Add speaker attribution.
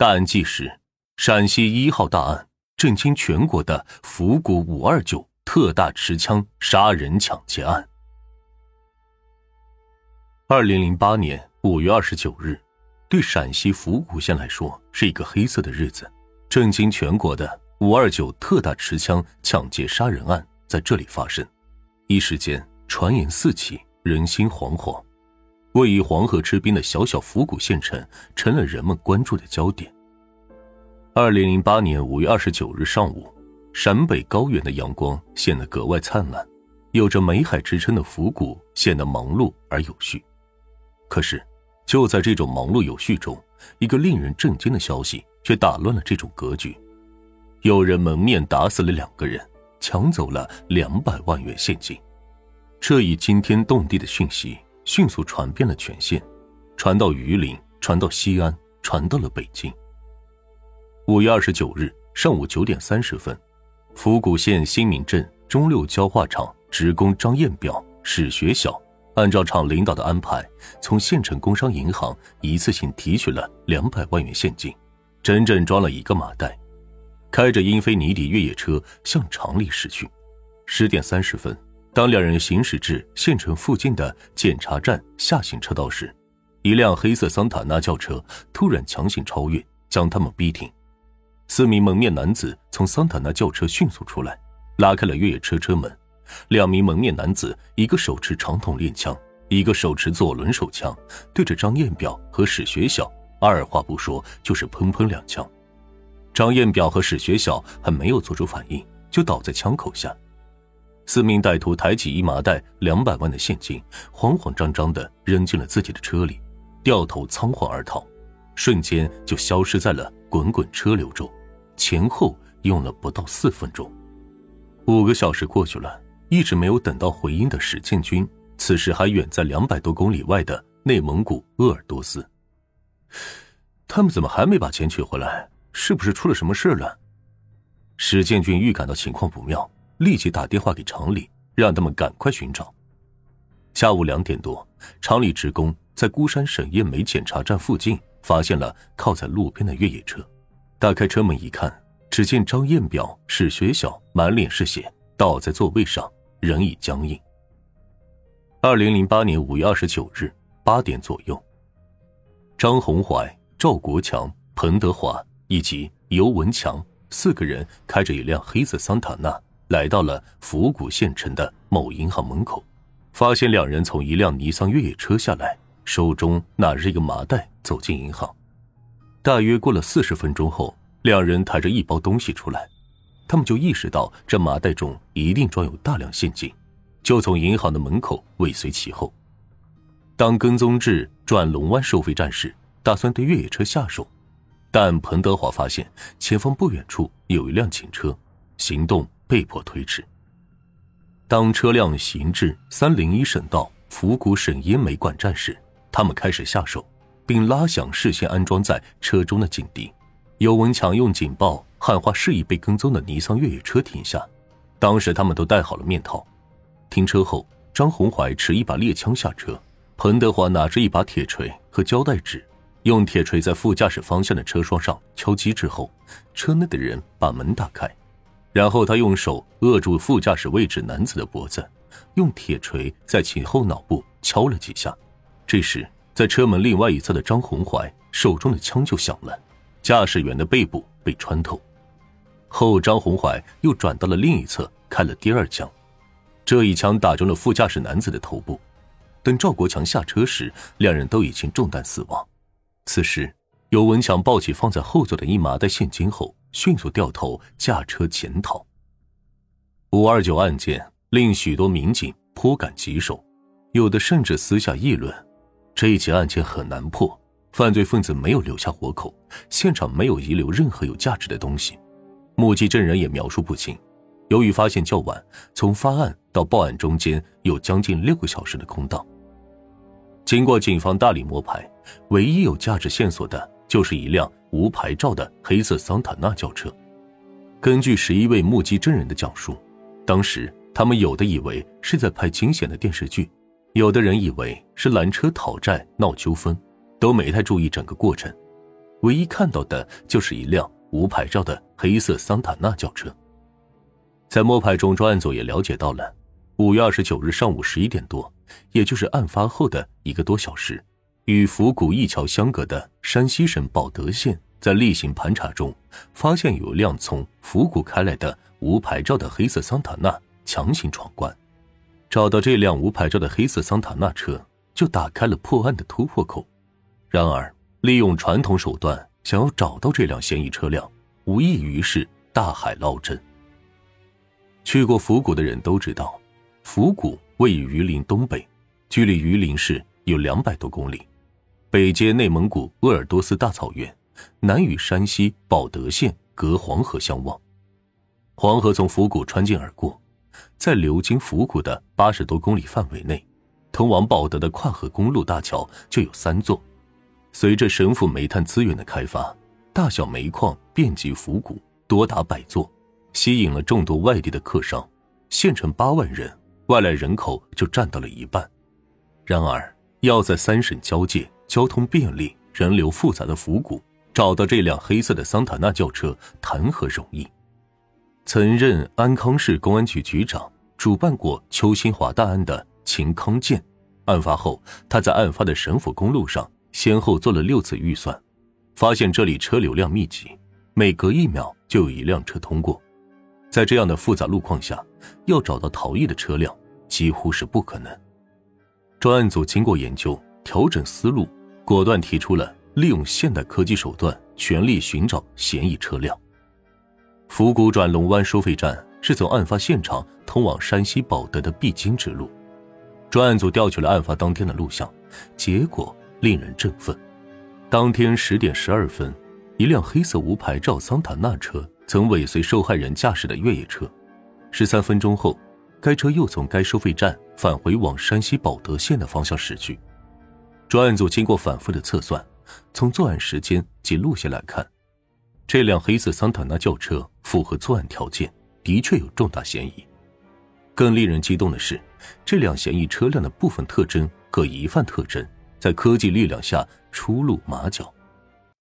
Speaker 1: 大案纪实：陕西一号大案，震惊全国的府谷五二九特大持枪杀人抢劫案。二零零八年五月二十九日，对陕西府谷县来说是一个黑色的日子。震惊全国的五二九特大持枪抢劫杀人案在这里发生，一时间传言四起，人心惶惶。位于黄河之滨的小小府谷县城成了人们关注的焦点。二零零八年五月二十九日上午，陕北高原的阳光显得格外灿烂，有着“美海”之称的府谷显得忙碌而有序。可是，就在这种忙碌有序中，一个令人震惊的消息却打乱了这种格局：有人蒙面打死了两个人，抢走了两百万元现金。这一惊天动地的讯息迅速传遍了全县，传到榆林，传到西安，传到了北京。五月二十九日上午九点三十分，府谷县新民镇中六焦化厂职工张彦表、史学晓。按照厂领导的安排，从县城工商银行一次性提取了两百万元现金，整整装了一个麻袋，开着英菲尼迪越野车向厂里驶去。十点三十分，当两人行驶至县城附近的检查站下行车道时，一辆黑色桑塔纳轿车突然强行超越，将他们逼停。四名蒙面男子从桑塔纳轿车迅速出来，拉开了越野车车门。两名蒙面男子，一个手持长筒链枪，一个手持左轮手枪，对着张彦表和史学晓，二话不说就是砰砰两枪。张彦表和史学晓还没有做出反应，就倒在枪口下。四名歹徒抬起一麻袋两百万的现金，慌慌张张的扔进了自己的车里，掉头仓皇而逃，瞬间就消失在了滚滚车流中。前后用了不到四分钟，五个小时过去了。一直没有等到回音的史建军，此时还远在两百多公里外的内蒙古鄂尔多斯。他们怎么还没把钱取回来？是不是出了什么事了？史建军预感到情况不妙，立即打电话给厂里，让他们赶快寻找。下午两点多，厂里职工在孤山沈燕梅检查站附近发现了靠在路边的越野车，打开车门一看，只见张彦表、史学晓满脸是血，倒在座位上。人已僵硬。二零零八年五月二十九日八点左右，张红怀、赵国强、彭德华以及尤文强四个人开着一辆黑色桑塔纳来到了府谷县城的某银行门口，发现两人从一辆尼桑越野车下来，手中拿着一个麻袋走进银行。大约过了四十分钟后，两人抬着一包东西出来。他们就意识到这麻袋中一定装有大量现金，就从银行的门口尾随其后。当跟踪至转龙湾收费站时，打算对越野车下手，但彭德华发现前方不远处有一辆警车，行动被迫推迟。当车辆行至三零一省道府谷省烟煤管站时，他们开始下手，并拉响事先安装在车中的警笛。尤文强用警报。喊话示意被跟踪的尼桑越野车停下。当时他们都戴好了面套。停车后，张红怀持一把猎枪下车，彭德华拿着一把铁锤和胶带纸，用铁锤在副驾驶方向的车窗上敲击之后，车内的人把门打开，然后他用手扼住副驾驶位置男子的脖子，用铁锤在其后脑部敲了几下。这时，在车门另外一侧的张红怀手中的枪就响了，驾驶员的背部被穿透。后张红怀又转到了另一侧，开了第二枪，这一枪打中了副驾驶男子的头部。等赵国强下车时，两人都已经中弹死亡。此时，尤文强抱起放在后座的一麻袋现金后，迅速掉头驾车潜逃。五二九案件令许多民警颇感棘手，有的甚至私下议论：这一起案件很难破，犯罪分子没有留下活口，现场没有遗留任何有价值的东西。目击证人也描述不清，由于发现较晚，从发案到报案中间有将近六个小时的空档。经过警方大力摸排，唯一有价值线索的就是一辆无牌照的黑色桑塔纳轿车。根据十一位目击证人的讲述，当时他们有的以为是在拍惊险的电视剧，有的人以为是拦车讨债闹纠纷，都没太注意整个过程。唯一看到的就是一辆无牌照的黑色桑塔纳轿车。在摸排中，专案组也了解到了，五月二十九日上午十一点多，也就是案发后的一个多小时，与府谷一桥相隔的山西省保德县，在例行盘查中，发现有辆从府谷开来的无牌照的黑色桑塔纳强行闯关。找到这辆无牌照的黑色桑塔纳车，就打开了破案的突破口。然而，利用传统手段想要找到这辆嫌疑车辆，无异于是大海捞针。去过府谷的人都知道，府谷位于榆林东北，距离榆林市有两百多公里，北接内蒙古鄂尔多斯大草原，南与山西保德县隔黄河相望。黄河从府谷穿境而过，在流经府谷的八十多公里范围内，通往保德的跨河公路大桥就有三座。随着神府煤炭资源的开发，大小煤矿遍及府谷，多达百座。吸引了众多外地的客商，县城八万人，外来人口就占到了一半。然而，要在三省交界、交通便利、人流复杂的府谷找到这辆黑色的桑塔纳轿车，谈何容易？曾任安康市公安局局长、主办过邱新华大案的秦康健，案发后他在案发的省府公路上先后做了六次预算，发现这里车流量密集，每隔一秒就有一辆车通过。在这样的复杂路况下，要找到逃逸的车辆几乎是不可能。专案组经过研究，调整思路，果断提出了利用现代科技手段，全力寻找嫌疑车辆。府谷转龙湾收费站是从案发现场通往山西保德的必经之路。专案组调取了案发当天的录像，结果令人振奋。当天十点十二分，一辆黑色无牌照桑塔纳车。曾尾随受害人驾驶的越野车，十三分钟后，该车又从该收费站返回往山西保德县的方向驶去。专案组经过反复的测算，从作案时间及路线来看，这辆黑色桑塔纳轿车符合作案条件，的确有重大嫌疑。更令人激动的是，这辆嫌疑车辆的部分特征和疑犯特征在科技力量下初露马脚。